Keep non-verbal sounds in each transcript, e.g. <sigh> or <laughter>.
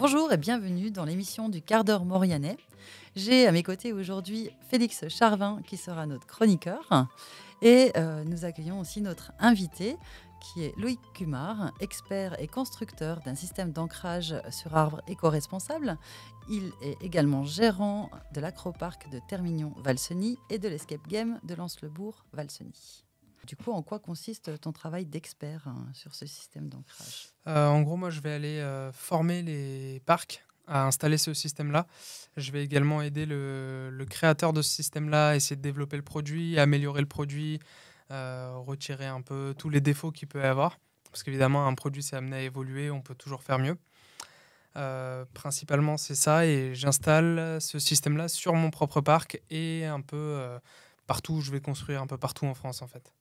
Bonjour et bienvenue dans l'émission du quart d'heure Morianais. J'ai à mes côtés aujourd'hui Félix Charvin qui sera notre chroniqueur et euh, nous accueillons aussi notre invité qui est Loïc Kumar, expert et constructeur d'un système d'ancrage sur arbre éco-responsable. Il est également gérant de l'acroparc de Termignon-Valseny et de l'escape game de Lens-le-Bourg-Valseny. Du coup, en quoi consiste ton travail d'expert hein, sur ce système d'ancrage? Euh, En gros, moi, je vais aller euh, former les parcs à installer ce système-là. Je vais également aider le, créateur de ce système-là à essayer de développer le produit, améliorer le produit, euh, retirer un peu tous les défauts qu'il peut avoir. Parce qu'évidemment, un produit, c'est amené à évoluer, on peut toujours faire mieux. Principalement, c'est ça. Et j'installe ce système-là sur mon propre parc et un peu euh, partout je vais construire, un peu partout en France, en fait.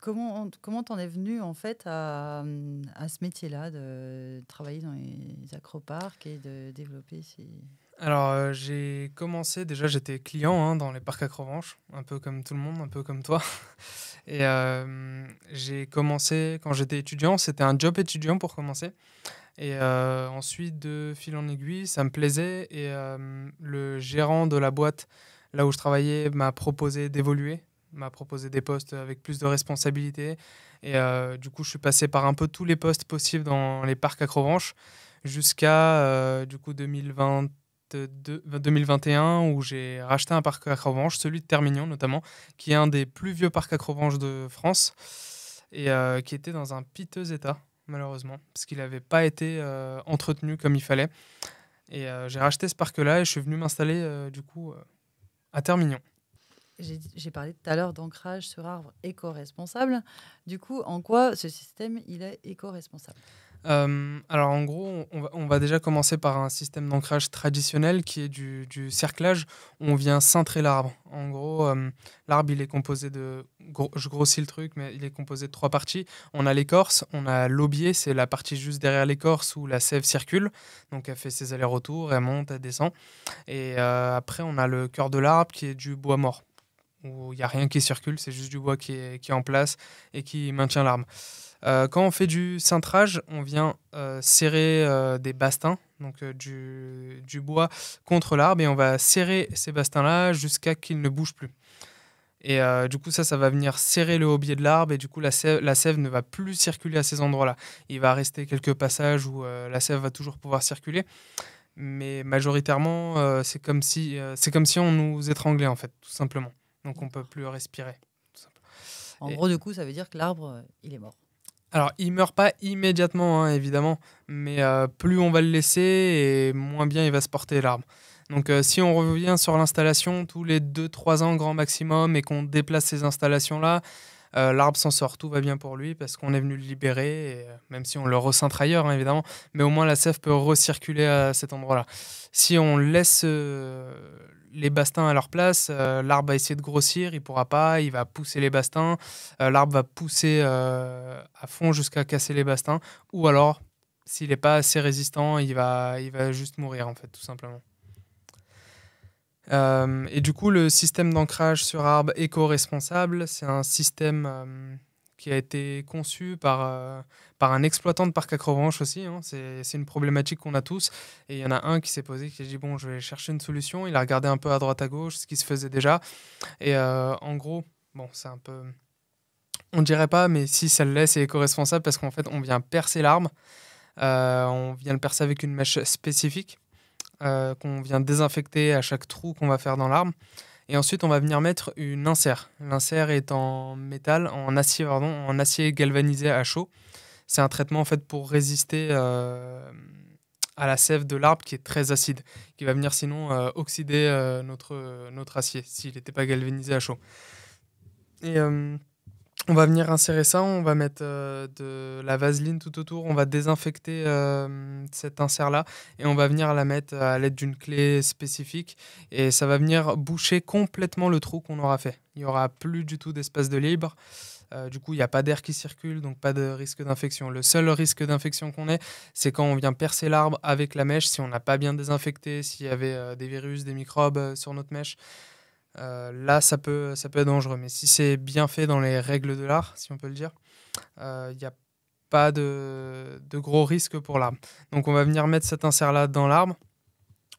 Comment comment t'en es venu en fait à, à ce métier-là de travailler dans les acroparcs et de développer ces alors, euh, j'ai commencé, déjà j'étais client hein, dans les parcs à Crevanche, un peu comme tout le monde, un peu comme toi. <laughs> Et euh, j'ai commencé quand j'étais étudiant, c'était un job étudiant pour commencer. Et euh, ensuite, de fil en aiguille, ça me plaisait. Et le gérant de la boîte, là où je travaillais, m'a proposé d'évoluer, m'a proposé des postes avec plus de responsabilités. Et du coup, je suis passé par un peu tous les postes possibles dans les parcs à Crevanche jusqu'à du coup 2020 2021 où j'ai racheté un parc à Crevange, celui de Termignon notamment, qui est un des plus vieux parcs à Crevange de France et euh, qui était dans un piteux état malheureusement parce qu'il n'avait pas été euh, entretenu comme il fallait. Et euh, j'ai racheté ce parc-là et je suis venu m'installer du coup à Termignon. J'ai parlé tout à l'heure d'ancrage sur arbre éco-responsable. Du coup, en quoi ce système il est éco-responsable? Euh, alors en gros, on va, déjà commencer par un système d'ancrage traditionnel qui est du, cerclage où on vient cintrer l'arbre. En gros, euh, l'arbre il est composé de, je grossis le truc, mais il est composé de trois parties. On a l'écorce, on a l'aubier, c'est la partie juste derrière l'écorce où la sève circule, donc elle fait ses allers-retours, elle monte, elle descend. Et euh, après, on a le cœur de l'arbre qui est du bois mort où il n'y a rien qui circule, c'est juste du bois qui est, en place et qui maintient l'arbre. Euh, quand on fait du cintrage, on vient euh, serrer euh, des bastins, donc du, du, bois contre l'arbre, et on va serrer ces bastins-là jusqu'à qu'ils ne bougent plus. Et du coup, ça, ça va venir serrer le haut-biais de l'arbre, et du coup, la sève, la sève, ne va plus circuler à ces endroits-là. Il va rester quelques passages où la sève va toujours pouvoir circuler, mais majoritairement, c'est comme, si, c'est comme si on nous étranglait, en fait, tout simplement. Donc, on ne peut plus respirer. En gros, du coup, ça veut dire que l'arbre, il est mort. Alors, il meurt pas immédiatement, hein, évidemment, mais euh, plus on va le laisser et moins bien il va se porter l'arbre. Donc, euh, si on revient sur l'installation tous les 2-3 ans grand maximum et qu'on déplace ces installations-là, euh, l'arbre s'en sort, tout va bien pour lui parce qu'on est venu le libérer, même si on le recentre ailleurs, hein, évidemment, mais au moins la sève peut recirculer à cet endroit-là. Si on laisse les bastins à leur place, euh, l'arbre va essayer de grossir, il pourra pas, il va pousser les bastins, euh, l'arbre va pousser euh, à fond jusqu'à casser les bastins, ou alors, s'il n'est pas assez résistant, il va, il va juste mourir, en fait, tout simplement. et du coup, le système d'ancrage sur arbre éco-responsable, c'est un système qui a été conçu par, euh, par un exploitant de parc à aussi. Hein. C'est une problématique qu'on a tous. Et il y en a un qui s'est posé, qui a dit Bon, je vais chercher une solution. Il a regardé un peu à droite à gauche ce qui se faisait déjà. Et euh, en gros, bon, c'est un peu. On dirait pas, mais si ça le laisse, c'est éco-responsable parce qu'en fait, on vient percer l'arbre. Euh, on vient le percer avec une mèche spécifique qu'on vient désinfecter à chaque trou qu'on va faire dans l'arbre. Et ensuite, on va venir mettre une insert. L'insert est en métal, en acier, pardon, en acier galvanisé à chaud. C'est un traitement en fait pour résister euh, à la sève de l'arbre qui est très acide, qui va venir sinon euh, oxyder euh, notre, notre acier s'il n'était pas galvanisé à chaud. On va venir insérer ça, on va mettre euh, de la vaseline tout autour, on va désinfecter euh, cet insert-là et on va venir la mettre à l'aide d'une clé spécifique et ça va venir boucher complètement le trou qu'on aura fait. Il n'y aura plus du tout d'espace de libre. Euh, du coup, il n'y a pas d'air qui circule, donc pas de risque d'infection. Le seul risque d'infection qu'on ait, c'est quand on vient percer l'arbre avec la mèche, si on n'a pas bien désinfecté, s'il y avait des virus, des microbes sur notre mèche. Euh, là, ça peut, ça peut être dangereux. Mais si c'est bien fait dans les règles de l'art, si on peut le dire, il euh, n'y a pas de, de gros risques pour l'arbre. Donc on va venir mettre cet insert-là dans l'arbre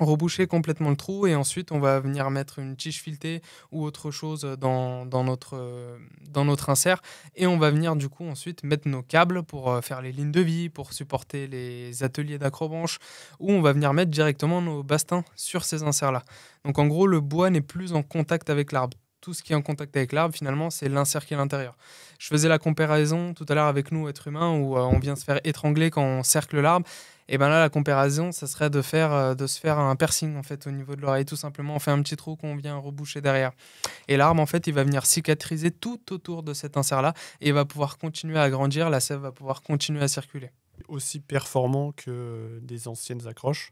reboucher complètement le trou et ensuite on va venir mettre une tige filetée ou autre chose dans, dans, notre, dans notre insert et on va venir du coup ensuite mettre nos câbles pour euh, faire les lignes de vie, pour supporter les ateliers d'acrobranche ou on va venir mettre directement nos bastins sur ces inserts là. Donc en gros le bois n'est plus en contact avec l'arbre. Tout ce qui est en contact avec l'arbre, finalement, c'est est à l'intérieur. Je faisais la comparaison tout à l'heure avec nous, êtres humains, où euh, on vient se faire étrangler quand on cercle l'arbre. Et ben là, la comparaison, ça serait de, faire, euh, de se faire un piercing en fait au niveau de l'oreille, tout simplement. On fait un petit trou qu'on vient reboucher derrière. Et l'arbre, en fait, il va venir cicatriser tout autour de cet insert-là et va pouvoir continuer à grandir. La sève va pouvoir continuer à circuler. Aussi performant que des anciennes accroches.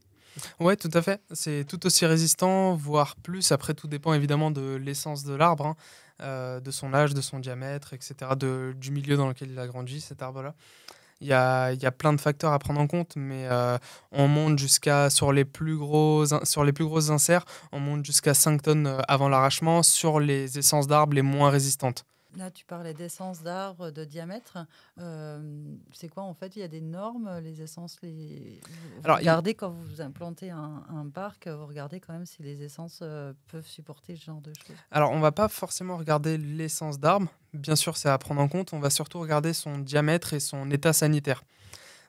Ouais, tout à fait. C'est tout aussi résistant, voire plus. Après, tout dépend évidemment de l'essence de l'arbre, hein. euh, de son âge, de son diamètre, etc., du milieu dans lequel il a grandi, cet arbre-là. Il y a, y a, plein de facteurs à prendre en compte, mais euh, on monte jusqu'à, sur, les plus gros, sur les plus grosses inserts, on monte jusqu'à 5 tonnes euh, avant l'arrachement sur les essences d'arbres les moins résistantes. Là, tu parlais d'essence d'arbres de diamètre. Euh, c'est quoi en fait Il y a des normes, les essences. Les... Vous Alors, regardez quand vous implantez un, parc, vous regardez quand même si les essences euh, peuvent supporter ce genre de choses. Alors, on va pas forcément regarder l'essence d'arbre. Bien sûr, c'est à prendre en compte. On va surtout regarder son diamètre et son état sanitaire.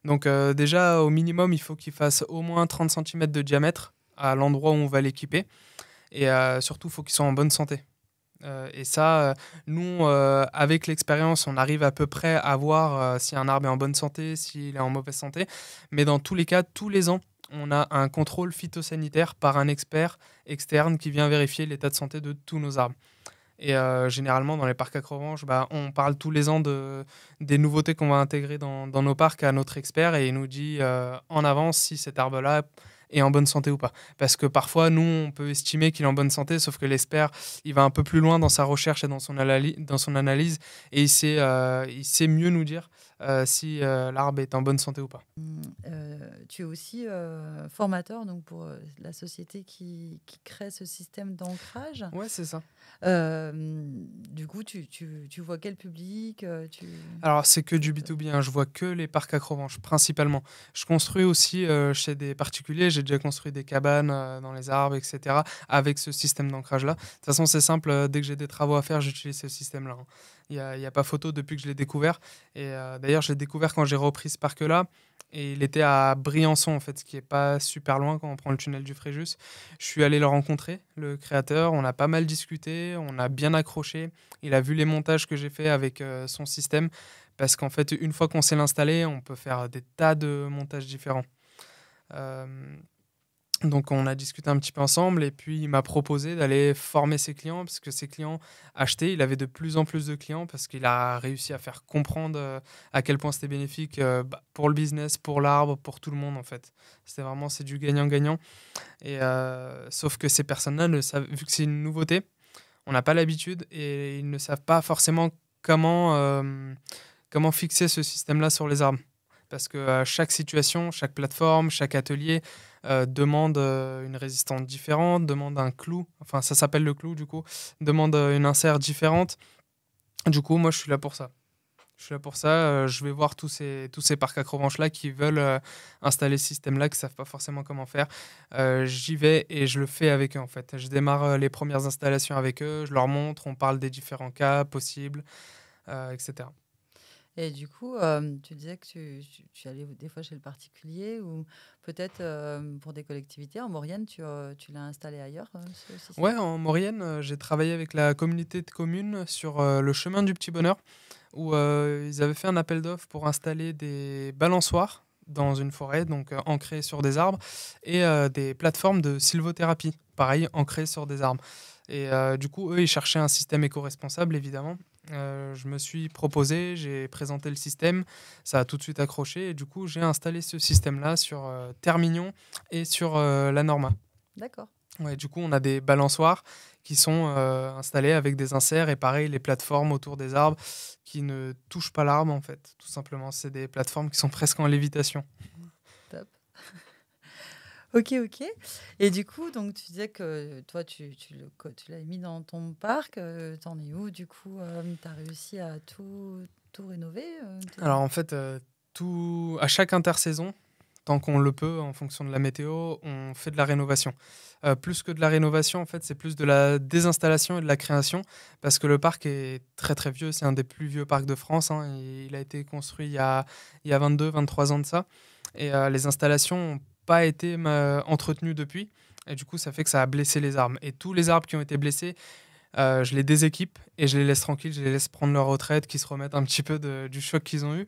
Donc, euh, déjà, au minimum, il faut qu'il fasse au moins 30 cm de diamètre à l'endroit où on va l'équiper. Et surtout, il faut qu'il soit en bonne santé. Euh, et ça, euh, nous, euh, avec l'expérience, on arrive à peu près à voir si un arbre est en bonne santé, s'il est en mauvaise santé. Mais dans tous les cas, tous les ans, on a un contrôle phytosanitaire par un expert externe qui vient vérifier l'état de santé de tous nos arbres. Et généralement, dans les parcs à bah, on parle tous les ans de, des nouveautés qu'on va intégrer dans, nos parcs à notre expert et il nous dit en avance si cet arbre-là est en bonne santé ou pas. Parce que parfois, nous, on peut estimer qu'il est en bonne santé, sauf que l'expert, il va un peu plus loin dans sa recherche et dans son, analyse, et il sait, euh, il sait mieux nous dire euh, si euh, l'arbre est en bonne santé ou pas. Tu es aussi formateur donc pour la société qui, qui crée ce système d'ancrage. Ouais, c'est ça. du coup, tu, tu, tu, vois quel public tu... Alors, c'est que du B2B. Hein. Je vois que les parcs acrovanches, principalement. Je construis aussi chez des particuliers. J'ai déjà construit des cabanes dans les arbres, etc., avec ce système d'ancrage-là. De toute façon, c'est simple. Dès que j'ai des travaux à faire, j'utilise ce système-là. Hein. Il n'y a, a, pas photo depuis que je l'ai découvert. Et d'ailleurs, je l'ai découvert quand j'ai repris ce parc-là. Et il était à Briançon, en fait, ce qui n'est pas super loin quand on prend le tunnel du Fréjus. Je suis allé le rencontrer, le créateur. On a pas mal discuté, on a bien accroché. Il a vu les montages que j'ai fait avec euh, son système. Parce qu'en fait, une fois qu'on sait l'installer, on peut faire des tas de montages différents. Euh, donc on a discuté un petit peu ensemble et puis il m'a proposé d'aller former ses clients parce que ses clients achetaient, il avait de plus en plus de clients parce qu'il a réussi à faire comprendre euh, à quel point c'était bénéfique euh, bah, pour le business, pour l'arbre, pour tout le monde en fait. C'était vraiment c'est du gagnant-gagnant. Et euh, sauf que ces personnes-là vu que c'est une nouveauté, on n'a pas l'habitude et ils ne savent pas forcément comment comment fixer ce système-là sur les arbres parce que chaque situation, chaque plateforme, chaque atelier euh, demande euh, une résistance différente, demande un clou, enfin ça s'appelle le clou du coup, demande euh, une insert différente. Du coup, moi je suis là pour ça. Je suis là pour ça. je vais voir tous ces, tous ces parcs acrovanches-là qui veulent installer ce système-là, qui ne savent pas forcément comment faire. J'y vais et je le fais avec eux en fait. Je démarre les premières installations avec eux, je leur montre, on parle des différents cas possibles, etc. Et du coup, euh, tu disais que tu, tu, allais des fois chez le particulier ou peut-être euh, pour des collectivités. En Maurienne, tu, euh, tu l'as installé ailleurs Ouais, en Maurienne, j'ai travaillé avec la communauté de communes sur le chemin du Petit Bonheur où ils avaient fait un appel d'offres pour installer des balançoires dans une forêt, donc ancrées sur des arbres, et des plateformes de sylvothérapie, pareil, ancrées sur des arbres. Et du coup, eux, ils cherchaient un système éco-responsable, évidemment. Euh, je me suis proposé, j'ai présenté le système, ça a tout de suite accroché et du coup j'ai installé ce système-là sur euh, Termignon et sur euh, la Norma. D'accord. Ouais, du coup on a des balançoires qui sont installés avec des inserts et pareil les plateformes autour des arbres qui ne touchent pas l'arbre en fait, tout simplement. C'est des plateformes qui sont presque en lévitation. <laughs> Ok, ok. Et du coup, donc tu disais que toi, tu, tu, l'as mis dans ton parc. Euh, T'en es où Du coup, euh, tu as réussi à tout, tout rénover euh, Alors en fait, tout, à chaque intersaison, tant qu'on le peut, en fonction de la météo, on fait de la rénovation. Euh, plus que de la rénovation, en fait, c'est plus de la désinstallation et de la création, parce que le parc est très très vieux, c'est un des plus vieux parcs de France, hein, il a été construit il y a, a 22, 23 ans de ça, et euh, les installations pas été entretenues depuis, et du coup, ça fait que ça a blessé les arbres. Et tous les arbres qui ont été blessés, euh, je les déséquipe et je les laisse tranquilles, je les laisse prendre leur retraite, qu'ils se remettent un petit peu du choc qu'ils ont eu.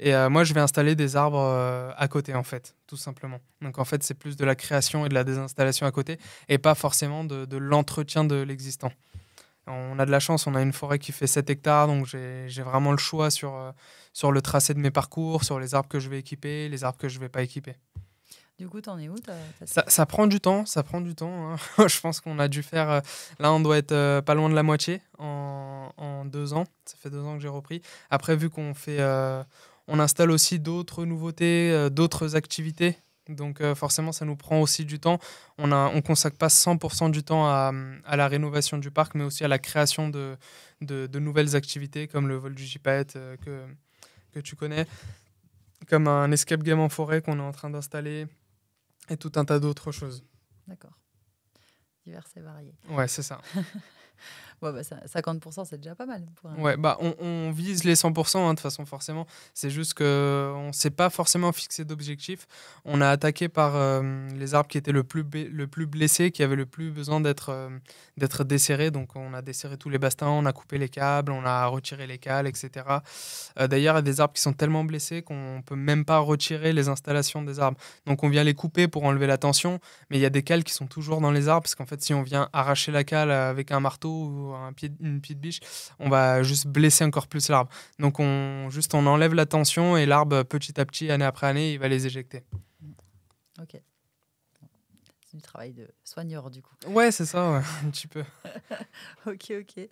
Et euh, moi, je vais installer des arbres euh, à côté, en fait, tout simplement. Donc, en fait, c'est plus de la création et de la désinstallation à côté et pas forcément de, l'entretien de l'existant. On a de la chance, on a une forêt qui fait 7 hectares, donc j'ai vraiment le choix sur, sur le tracé de mes parcours, sur les arbres que je vais équiper, les arbres que je ne vais pas équiper. Du coup, t'en es où ça, prend du temps, ça prend du temps. Hein. <laughs> je pense qu'on a dû faire. Euh, là, on doit être euh, pas loin de la moitié en, deux ans. Ça fait deux ans que j'ai repris. Après, vu qu'on fait, euh, on installe aussi d'autres nouveautés, d'autres activités. Donc forcément, ça nous prend aussi du temps. On ne on consacre pas 100% du temps à, la rénovation du parc, mais aussi à la création de, nouvelles activités comme le vol du gypaète que, que tu connais, comme un escape game en forêt qu'on est en train d'installer, et tout un tas d'autres choses. D'accord. Divers et variés. Ouais, c'est ça. <laughs> Ouais, bah, 50%, c'est déjà pas mal. Ouais, bah, on, vise les 100% hein, de toute façon, forcément. C'est juste qu'on ne s'est pas forcément fixé d'objectif. On a attaqué par euh, les arbres qui étaient le plus, le plus blessés, qui avaient le plus besoin d'être euh, d'être desserrés. Donc, on a desserré tous les bastins, on a coupé les câbles, on a retiré les cales, etc. Euh, d'ailleurs, il y a des arbres qui sont tellement blessés qu'on ne peut même pas retirer les installations des arbres. Donc, on vient les couper pour enlever la tension, mais il y a des cales qui sont toujours dans les arbres, parce qu'en fait, si on vient arracher la cale avec un marteau ou une pied de biche, on va juste blesser encore plus l'arbre. Donc on, juste on enlève la tension et l'arbre, petit à petit, année après année, il va les éjecter. Ok du travail de soigneur, du coup. Ouais, c'est ça, un petit peu. <laughs> ok, ok.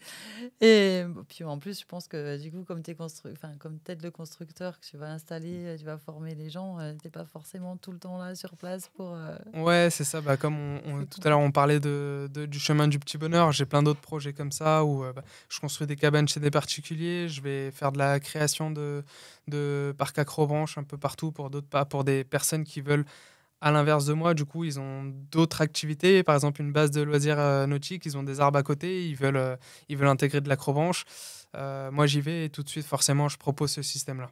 Et puis en plus, je pense que du coup, comme tu es constru... enfin, comme tête de constructeur, que tu vas installer, tu vas former les gens, euh, tu n'es pas forcément tout le temps là sur place pour. Euh, ouais, c'est ça. Bah, comme on, tout à l'heure, on parlait de, du chemin du petit bonheur. J'ai plein d'autres projets comme ça où euh, bah, je construis des cabanes chez des particuliers. Je vais faire de la création de, de parcs acrobranches un peu partout pour d'autres pas pour des personnes qui veulent à l'inverse de moi, du coup, ils ont d'autres activités. Par exemple, une base de loisirs euh, nautiques, ils ont des arbres à côté, ils veulent, euh, ils veulent intégrer de l'acrobranche. Euh, moi, j'y vais et tout de suite, forcément, je propose ce système-là.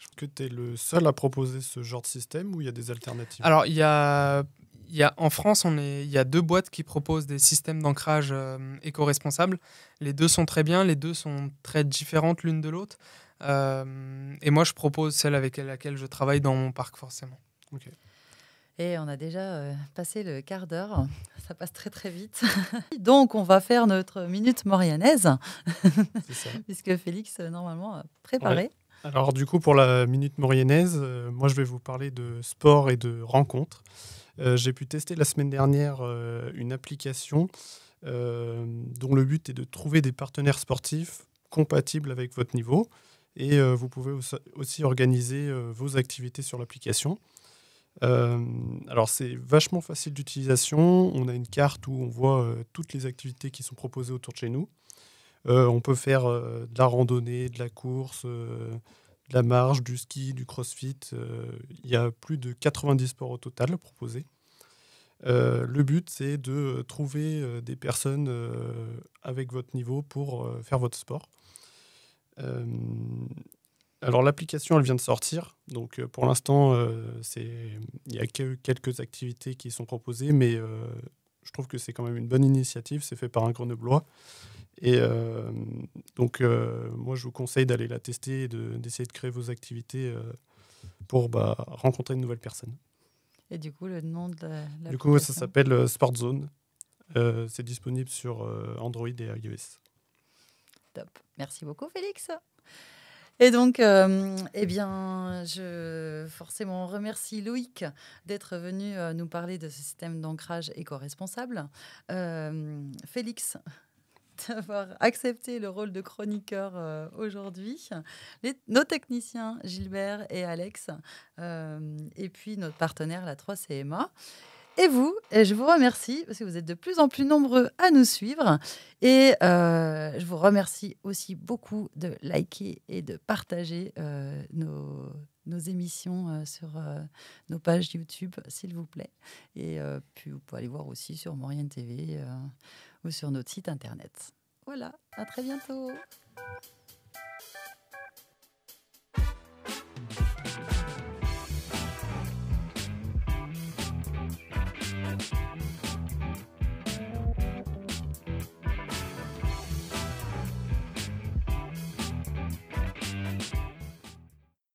Est-ce que tu es le seul à proposer ce genre de système ou il y a des alternatives? Alors, il y a, y a, en France, on est, il y a deux boîtes qui proposent des systèmes d'ancrage éco-responsables. Les deux sont très bien, les deux sont très différentes l'une de l'autre. et moi, je propose celle avec laquelle je travaille dans mon parc, forcément. Ok. Et on a déjà euh, passé le quart d'heure. <laughs> Ça passe très très vite. <laughs> Donc on va faire notre minute morianaise. <laughs> Puisque Félix, euh, normalement, a préparé. Alors du coup, pour la minute morianaise, euh, moi je vais vous parler de sport et de rencontres. J'ai pu tester la semaine dernière une application dont le but est de trouver des partenaires sportifs compatibles avec votre niveau. Et vous pouvez aussi organiser vos activités sur l'application. Euh, alors c'est vachement facile d'utilisation. On a une carte où on voit euh, toutes les activités qui sont proposées autour de chez nous. Euh, on peut faire de la randonnée, de la course, de la marche, du ski, du crossfit. Il y a plus de 90 sports au total proposés. le but, c'est de trouver des personnes avec votre niveau pour faire votre sport. Alors l'application, elle vient de sortir. Donc euh, pour l'instant, euh, il y a que quelques activités qui sont proposées, mais euh, je trouve que c'est quand même une bonne initiative. C'est fait par un grenoblois. Et donc moi, je vous conseille d'aller la tester et d'essayer de, créer vos activités pour bah, rencontrer de nouvelles personnes. Et du coup, le nom de l'application Du coup, ça s'appelle Sport Zone. c'est disponible sur Android et iOS. Top. Merci beaucoup, Félix. Et donc, euh, eh bien, je forcément remercie Loïc d'être venu euh, nous parler de ce système d'ancrage éco-responsable. Euh, Félix, <laughs> d'avoir accepté le rôle de chroniqueur aujourd'hui. nos techniciens Gilbert et Alex, et puis notre partenaire, la 3CMA et vous. Je vous remercie parce que vous êtes de plus en plus nombreux à nous suivre. Et euh, je vous remercie aussi beaucoup de liker et de partager euh, nos, émissions euh, sur nos pages YouTube, s'il vous plaît. Et puis vous pouvez aller voir aussi sur Maurienne TV ou sur notre site internet. Voilà, à très bientôt.